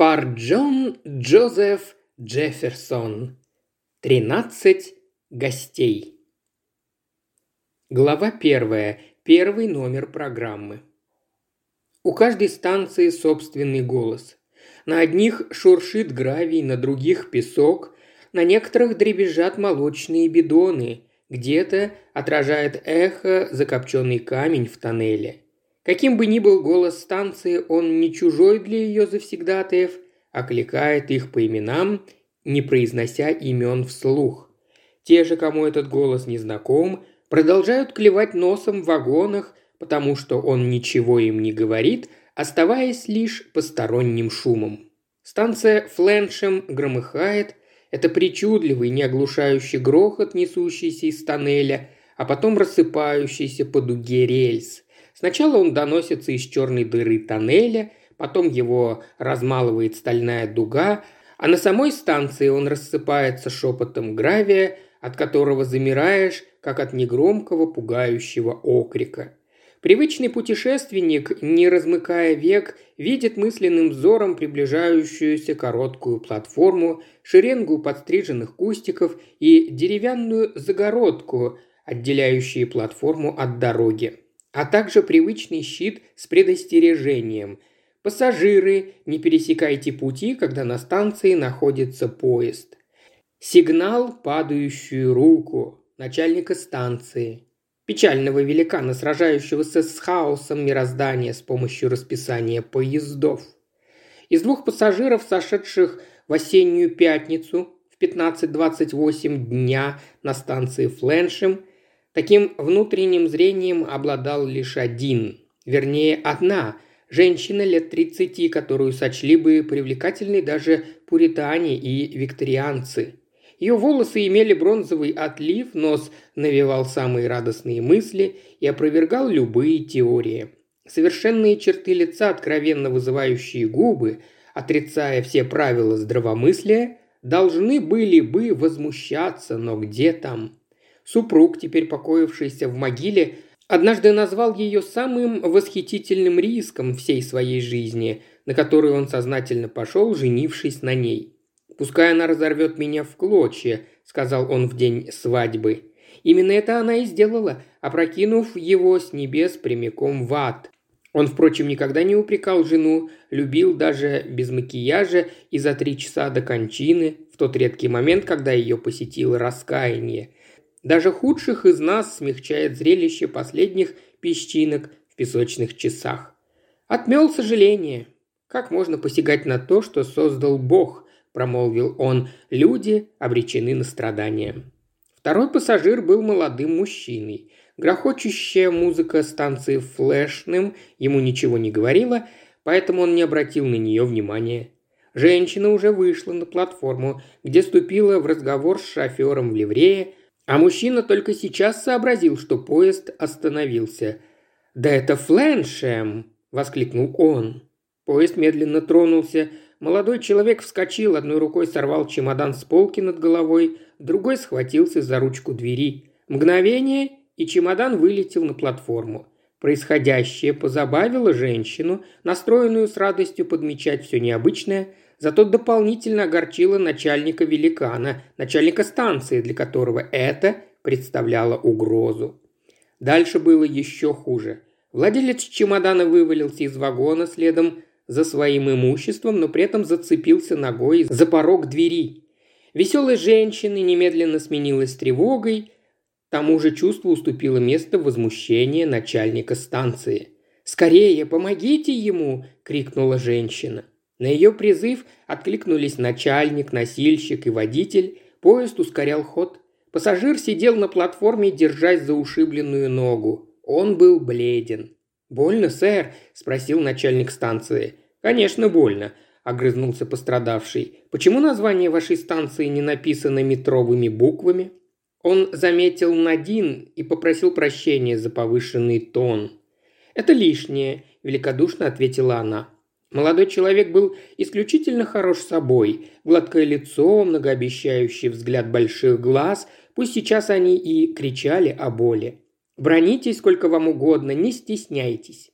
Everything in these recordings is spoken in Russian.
Фар Джон Джозеф Джефферсон. Тринадцать гостей. Глава первая. Первый номер программы. У каждой станции собственный голос. На одних шуршит гравий, на других песок, на некоторых дребезжат молочные бидоны, где-то отражает эхо закопченный камень в тоннеле. Каким бы ни был голос станции, он не чужой для ее завсегдатаев, окликает их по именам, не произнося имен вслух. Те же, кому этот голос не знаком, продолжают клевать носом в вагонах, потому что он ничего им не говорит, оставаясь лишь посторонним шумом. Станция Фленшем громыхает, это причудливый, не оглушающий грохот, несущийся из тоннеля, а потом рассыпающийся по дуге рельс – Сначала он доносится из черной дыры тоннеля, потом его размалывает стальная дуга, а на самой станции он рассыпается шепотом гравия, от которого замираешь, как от негромкого пугающего окрика. Привычный путешественник, не размыкая век, видит мысленным взором приближающуюся короткую платформу, шеренгу подстриженных кустиков и деревянную загородку, отделяющие платформу от дороги а также привычный щит с предостережением. Пассажиры, не пересекайте пути, когда на станции находится поезд. Сигнал «Падающую руку» начальника станции. Печального великана, сражающегося с хаосом мироздания с помощью расписания поездов. Из двух пассажиров, сошедших в осеннюю пятницу в 15.28 дня на станции Фленшем, Таким внутренним зрением обладал лишь один, вернее, одна женщина лет 30, которую сочли бы привлекательной даже пуритане и викторианцы. Ее волосы имели бронзовый отлив, нос навевал самые радостные мысли и опровергал любые теории. Совершенные черты лица, откровенно вызывающие губы, отрицая все правила здравомыслия, должны были бы возмущаться, но где там? Супруг, теперь покоившийся в могиле, однажды назвал ее самым восхитительным риском всей своей жизни, на который он сознательно пошел, женившись на ней. «Пускай она разорвет меня в клочья», – сказал он в день свадьбы. Именно это она и сделала, опрокинув его с небес прямиком в ад. Он, впрочем, никогда не упрекал жену, любил даже без макияжа и за три часа до кончины, в тот редкий момент, когда ее посетило раскаяние – даже худших из нас смягчает зрелище последних песчинок в песочных часах. Отмел сожаление. Как можно посягать на то, что создал Бог, промолвил он. Люди обречены на страдания. Второй пассажир был молодым мужчиной. Грохочущая музыка станции флешным ему ничего не говорила, поэтому он не обратил на нее внимания. Женщина уже вышла на платформу, где ступила в разговор с шофером в ливрее, а мужчина только сейчас сообразил, что поезд остановился. «Да это Фленшем!» – воскликнул он. Поезд медленно тронулся. Молодой человек вскочил, одной рукой сорвал чемодан с полки над головой, другой схватился за ручку двери. Мгновение, и чемодан вылетел на платформу. Происходящее позабавило женщину, настроенную с радостью подмечать все необычное – зато дополнительно огорчило начальника великана, начальника станции, для которого это представляло угрозу. Дальше было еще хуже. Владелец чемодана вывалился из вагона следом за своим имуществом, но при этом зацепился ногой за порог двери. Веселая женщина немедленно сменилась тревогой, тому же чувству уступило место возмущение начальника станции. «Скорее, помогите ему!» – крикнула женщина. На ее призыв откликнулись начальник, носильщик и водитель. Поезд ускорял ход. Пассажир сидел на платформе, держась за ушибленную ногу. Он был бледен. «Больно, сэр?» – спросил начальник станции. «Конечно, больно», – огрызнулся пострадавший. «Почему название вашей станции не написано метровыми буквами?» Он заметил Надин и попросил прощения за повышенный тон. «Это лишнее», – великодушно ответила она. Молодой человек был исключительно хорош собой. Гладкое лицо, многообещающий взгляд больших глаз, пусть сейчас они и кричали о боли. «Бронитесь сколько вам угодно, не стесняйтесь».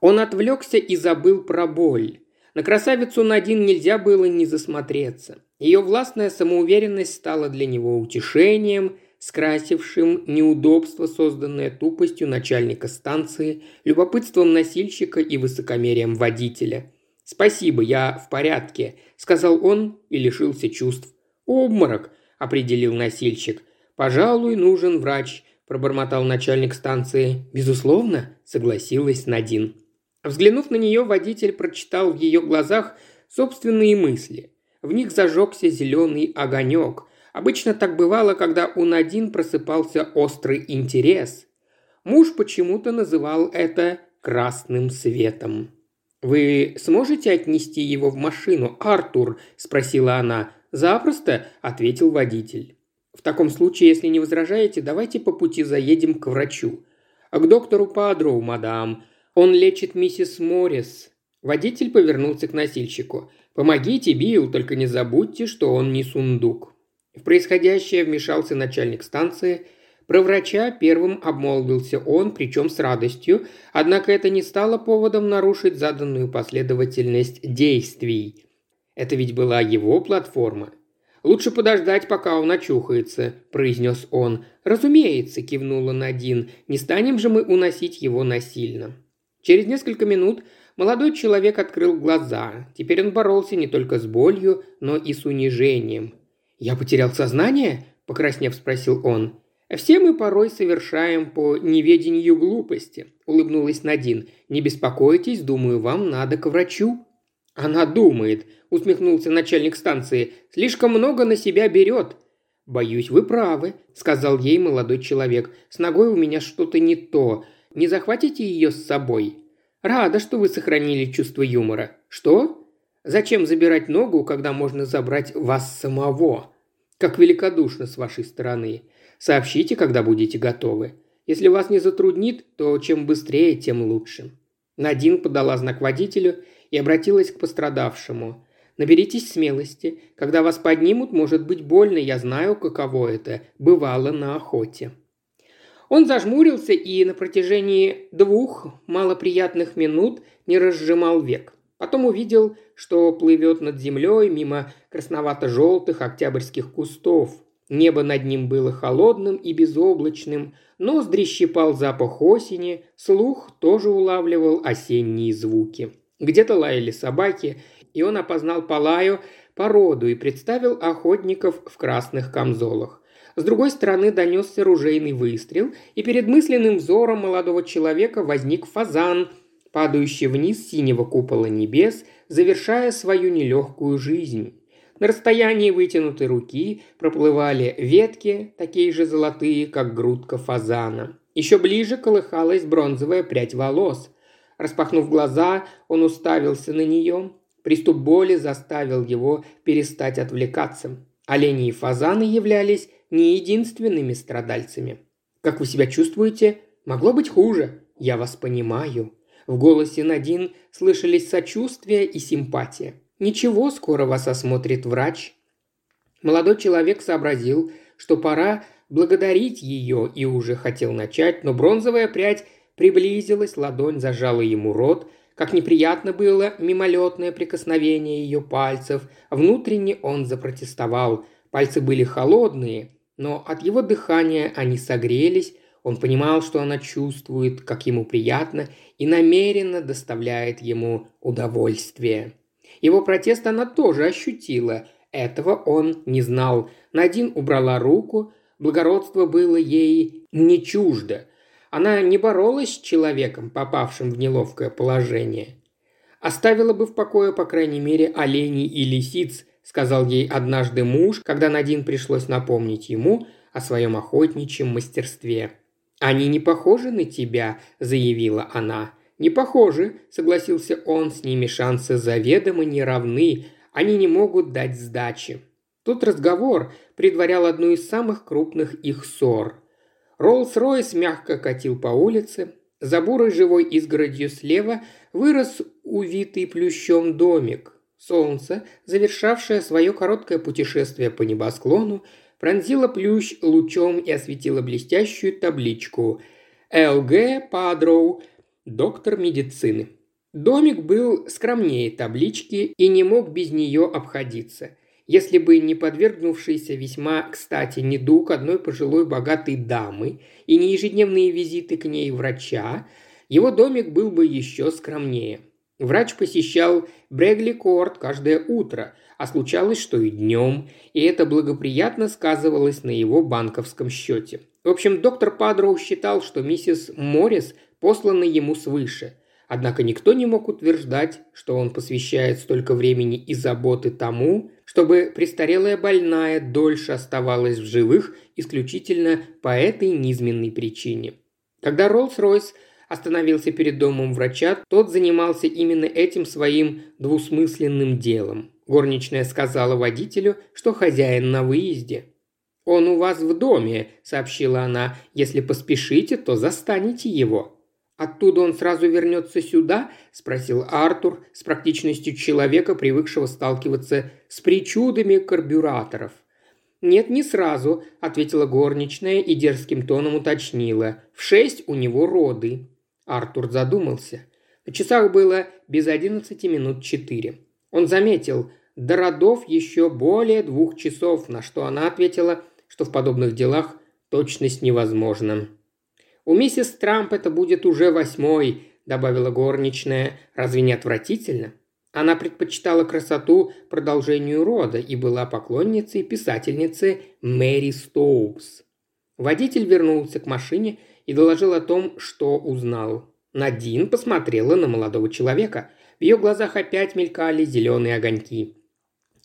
Он отвлекся и забыл про боль. На красавицу Надин нельзя было не засмотреться. Ее властная самоуверенность стала для него утешением, скрасившим неудобство, созданное тупостью начальника станции, любопытством носильщика и высокомерием водителя. «Спасибо, я в порядке», – сказал он и лишился чувств. «Обморок», – определил носильщик. «Пожалуй, нужен врач», – пробормотал начальник станции. «Безусловно», – согласилась Надин. Взглянув на нее, водитель прочитал в ее глазах собственные мысли. В них зажегся зеленый огонек. Обычно так бывало, когда у Надин просыпался острый интерес. Муж почему-то называл это «красным светом». «Вы сможете отнести его в машину, Артур?» – спросила она. «Запросто», – ответил водитель. «В таком случае, если не возражаете, давайте по пути заедем к врачу». «К доктору Падроу, мадам. Он лечит миссис Моррис». Водитель повернулся к носильщику. «Помогите, Билл, только не забудьте, что он не сундук». В происходящее вмешался начальник станции. Про врача первым обмолвился он, причем с радостью, однако это не стало поводом нарушить заданную последовательность действий. Это ведь была его платформа. «Лучше подождать, пока он очухается», – произнес он. «Разумеется», – кивнула Надин. «Не станем же мы уносить его насильно». Через несколько минут молодой человек открыл глаза. Теперь он боролся не только с болью, но и с унижением. «Я потерял сознание?» – покраснев спросил он. «Все мы порой совершаем по неведению глупости», – улыбнулась Надин. «Не беспокойтесь, думаю, вам надо к врачу». «Она думает», – усмехнулся начальник станции. «Слишком много на себя берет». «Боюсь, вы правы», – сказал ей молодой человек. «С ногой у меня что-то не то. Не захватите ее с собой?» «Рада, что вы сохранили чувство юмора». «Что?» «Зачем забирать ногу, когда можно забрать вас самого?» «Как великодушно с вашей стороны. Сообщите, когда будете готовы. Если вас не затруднит, то чем быстрее, тем лучше». Надин подала знак водителю и обратилась к пострадавшему. «Наберитесь смелости. Когда вас поднимут, может быть больно, я знаю, каково это. Бывало на охоте». Он зажмурился и на протяжении двух малоприятных минут не разжимал век. Потом увидел, что плывет над землей мимо красновато-желтых октябрьских кустов. Небо над ним было холодным и безоблачным, ноздри щипал запах осени, слух тоже улавливал осенние звуки. Где-то лаяли собаки, и он опознал по лаю породу и представил охотников в красных камзолах. С другой стороны донесся ружейный выстрел, и перед мысленным взором молодого человека возник фазан, падающий вниз синего купола небес, завершая свою нелегкую жизнь. На расстоянии вытянутой руки проплывали ветки, такие же золотые, как грудка фазана. Еще ближе колыхалась бронзовая прядь волос. Распахнув глаза, он уставился на нее. Приступ боли заставил его перестать отвлекаться. Олени и фазаны являлись не единственными страдальцами. Как вы себя чувствуете? Могло быть хуже. Я вас понимаю. В голосе Надин слышались сочувствие и симпатия. Ничего, скоро вас осмотрит врач. Молодой человек сообразил, что пора благодарить ее и уже хотел начать, но бронзовая прядь приблизилась, ладонь зажала ему рот, как неприятно было мимолетное прикосновение ее пальцев. Внутренне он запротестовал. Пальцы были холодные, но от его дыхания они согрелись, он понимал, что она чувствует, как ему приятно, и намеренно доставляет ему удовольствие. Его протест она тоже ощутила, этого он не знал. Надин убрала руку, благородство было ей не чуждо. Она не боролась с человеком, попавшим в неловкое положение. Оставила бы в покое, по крайней мере, оленей и лисиц, – сказал ей однажды муж, когда Надин пришлось напомнить ему о своем охотничьем мастерстве. «Они не похожи на тебя», – заявила она. «Не похожи», – согласился он, – «с ними шансы заведомо не равны, они не могут дать сдачи». Тут разговор предварял одну из самых крупных их ссор. Роллс-Ройс мягко катил по улице. За бурой живой изгородью слева вырос увитый плющом домик. Солнце, завершавшее свое короткое путешествие по небосклону, пронзило плющ лучом и осветило блестящую табличку «ЛГ Падроу, доктор медицины». Домик был скромнее таблички и не мог без нее обходиться. Если бы не подвергнувшийся весьма кстати недуг одной пожилой богатой дамы и не ежедневные визиты к ней врача, его домик был бы еще скромнее. Врач посещал Брегли Корт каждое утро, а случалось, что и днем, и это благоприятно сказывалось на его банковском счете. В общем, доктор Падроу считал, что миссис Моррис послана ему свыше. Однако никто не мог утверждать, что он посвящает столько времени и заботы тому, чтобы престарелая больная дольше оставалась в живых исключительно по этой низменной причине. Когда Роллс-Ройс остановился перед домом врача, тот занимался именно этим своим двусмысленным делом. Горничная сказала водителю, что хозяин на выезде. «Он у вас в доме», – сообщила она. «Если поспешите, то застанете его». «Оттуда он сразу вернется сюда?» – спросил Артур с практичностью человека, привыкшего сталкиваться с причудами карбюраторов. «Нет, не сразу», – ответила горничная и дерзким тоном уточнила. «В шесть у него роды». Артур задумался. На часах было без одиннадцати минут четыре. Он заметил, до родов еще более двух часов, на что она ответила, что в подобных делах точность невозможна. «У миссис Трамп это будет уже восьмой», – добавила горничная. «Разве не отвратительно?» Она предпочитала красоту продолжению рода и была поклонницей писательницы Мэри Стоупс. Водитель вернулся к машине и доложил о том, что узнал. Надин посмотрела на молодого человека. В ее глазах опять мелькали зеленые огоньки.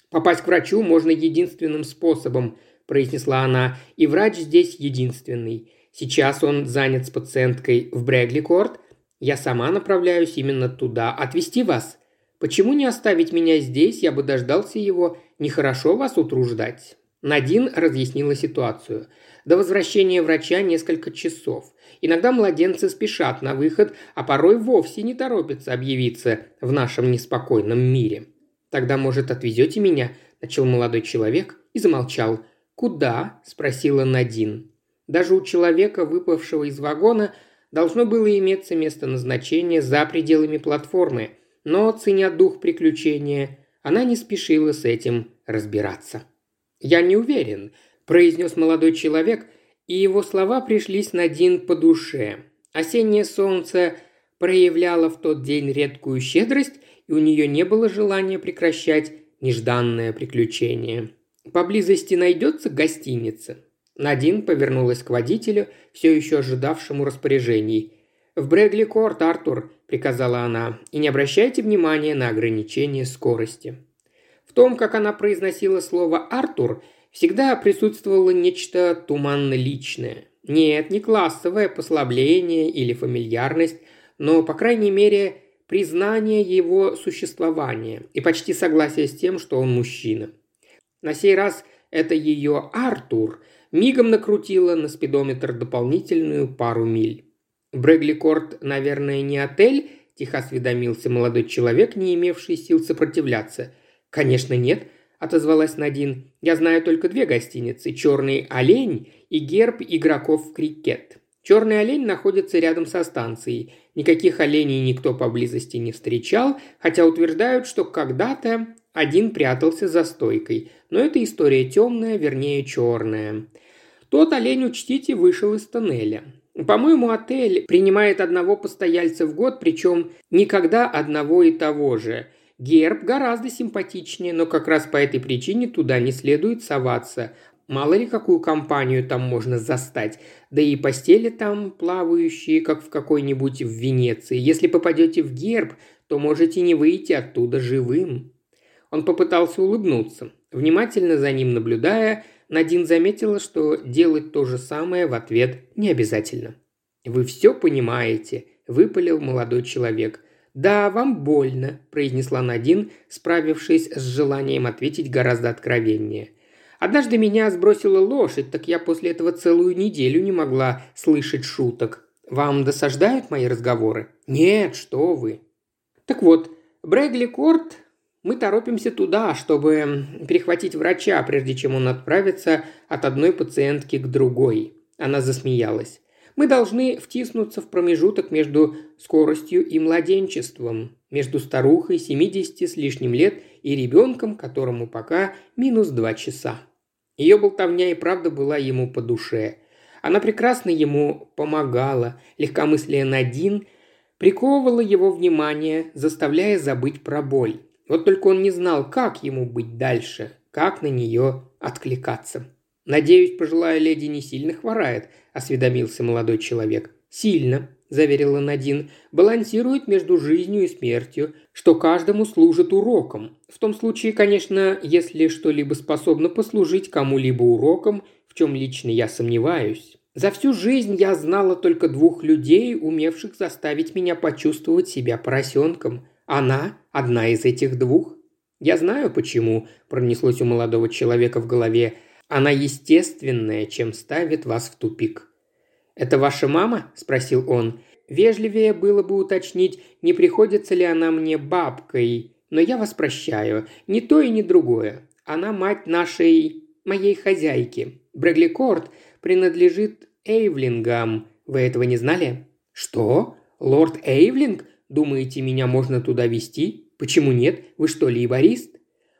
«Попасть к врачу можно единственным способом», – произнесла она, – «и врач здесь единственный. Сейчас он занят с пациенткой в Брегли-Корт. Я сама направляюсь именно туда. Отвезти вас? Почему не оставить меня здесь? Я бы дождался его. Нехорошо вас утруждать». Надин разъяснила ситуацию. До возвращения врача несколько часов. Иногда младенцы спешат на выход, а порой вовсе не торопятся объявиться в нашем неспокойном мире. «Тогда, может, отвезете меня?» – начал молодой человек и замолчал. «Куда?» – спросила Надин. Даже у человека, выпавшего из вагона, должно было иметься место назначения за пределами платформы, но, ценя дух приключения, она не спешила с этим разбираться. «Я не уверен», – произнес молодой человек, и его слова пришлись Надин по душе. Осеннее солнце проявляло в тот день редкую щедрость, и у нее не было желания прекращать нежданное приключение. «Поблизости найдется гостиница?» Надин повернулась к водителю, все еще ожидавшему распоряжений. «В Брегли-Корт, Артур», – приказала она, – «и не обращайте внимания на ограничение скорости». В том, как она произносила слово «Артур», всегда присутствовало нечто туманно-личное. Нет, не классовое послабление или фамильярность, но, по крайней мере, признание его существования и почти согласие с тем, что он мужчина. На сей раз это ее Артур мигом накрутило на спидометр дополнительную пару миль. Брегли Корт, наверное, не отель, тихо осведомился молодой человек, не имевший сил сопротивляться. «Конечно нет», – отозвалась Надин. «Я знаю только две гостиницы – «Черный олень» и «Герб игроков в крикет». Черный олень находится рядом со станцией. Никаких оленей никто поблизости не встречал, хотя утверждают, что когда-то один прятался за стойкой. Но эта история темная, вернее черная. Тот олень, учтите, вышел из тоннеля. По-моему, отель принимает одного постояльца в год, причем никогда одного и того же. Герб гораздо симпатичнее, но как раз по этой причине туда не следует соваться. Мало ли какую компанию там можно застать. Да и постели там плавающие, как в какой-нибудь в Венеции. Если попадете в герб, то можете не выйти оттуда живым». Он попытался улыбнуться. Внимательно за ним наблюдая, Надин заметила, что делать то же самое в ответ не обязательно. «Вы все понимаете», – выпалил молодой человек. «Да, вам больно», – произнесла Надин, справившись с желанием ответить гораздо откровеннее. Однажды меня сбросила лошадь, так я после этого целую неделю не могла слышать шуток. Вам досаждают мои разговоры? Нет, что вы. Так вот, Брэгли Корт, мы торопимся туда, чтобы перехватить врача, прежде чем он отправится от одной пациентки к другой. Она засмеялась. Мы должны втиснуться в промежуток между скоростью и младенчеством, между старухой 70 с лишним лет и ребенком, которому пока минус два часа. Ее болтовня и правда была ему по душе. Она прекрасно ему помогала, легкомыслие Надин приковывало его внимание, заставляя забыть про боль. Вот только он не знал, как ему быть дальше, как на нее откликаться. «Надеюсь, пожилая леди не сильно хворает», – осведомился молодой человек. «Сильно», – заверила Надин, – «балансирует между жизнью и смертью, что каждому служит уроком. В том случае, конечно, если что-либо способно послужить кому-либо уроком, в чем лично я сомневаюсь. За всю жизнь я знала только двух людей, умевших заставить меня почувствовать себя поросенком. Она – одна из этих двух. Я знаю, почему, пронеслось у молодого человека в голове. Она естественная, чем ставит вас в тупик. «Это ваша мама?» – спросил он. Вежливее было бы уточнить, не приходится ли она мне бабкой, но я вас прощаю. Ни то и ни другое. Она мать нашей... моей хозяйки. Брэгли Корт принадлежит Эйвлингам. Вы этого не знали? Что? Лорд Эйвлинг? Думаете, меня можно туда вести? Почему нет? Вы что, лейборист?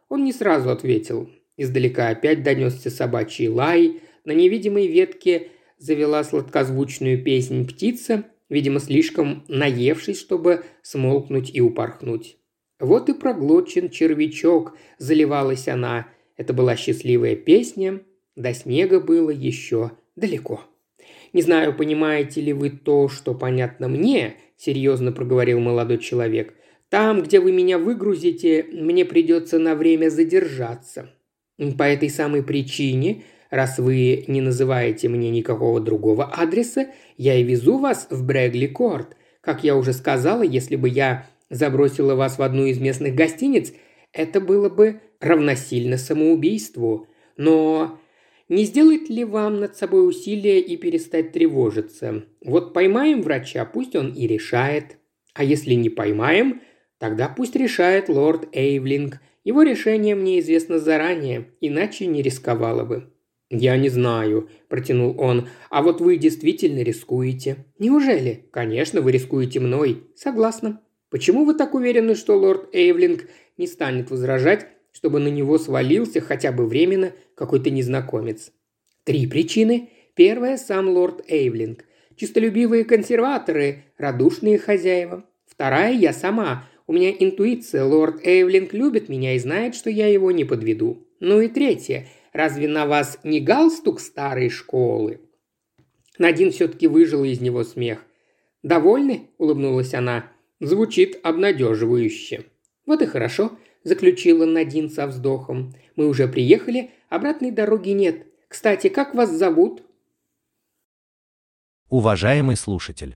Он не сразу ответил. Издалека опять донесся собачий лай. На невидимой ветке завела сладкозвучную песнь птица, видимо, слишком наевшись, чтобы смолкнуть и упорхнуть. Вот и проглочен червячок, заливалась она. Это была счастливая песня, до снега было еще далеко. «Не знаю, понимаете ли вы то, что понятно мне», – серьезно проговорил молодой человек. «Там, где вы меня выгрузите, мне придется на время задержаться. По этой самой причине, раз вы не называете мне никакого другого адреса, я и везу вас в Брэгли-Корт. Как я уже сказала, если бы я забросила вас в одну из местных гостиниц, это было бы равносильно самоубийству. Но не сделает ли вам над собой усилие и перестать тревожиться? Вот поймаем врача, пусть он и решает. А если не поймаем, тогда пусть решает лорд Эйвлинг. Его решение мне известно заранее, иначе не рисковала бы. «Я не знаю», – протянул он. «А вот вы действительно рискуете». «Неужели?» «Конечно, вы рискуете мной». «Согласна». «Почему вы так уверены, что лорд Эйвлинг не станет возражать, чтобы на него свалился хотя бы временно какой-то незнакомец. Три причины. Первая – сам лорд Эйвлинг. Чистолюбивые консерваторы, радушные хозяева. Вторая – я сама. У меня интуиция, лорд Эйвлинг любит меня и знает, что я его не подведу. Ну и третье. Разве на вас не галстук старой школы? Надин все-таки выжила из него смех. «Довольны?» – улыбнулась она. «Звучит обнадеживающе». «Вот и хорошо заключила Надин со вздохом. «Мы уже приехали, обратной дороги нет. Кстати, как вас зовут?» Уважаемый слушатель,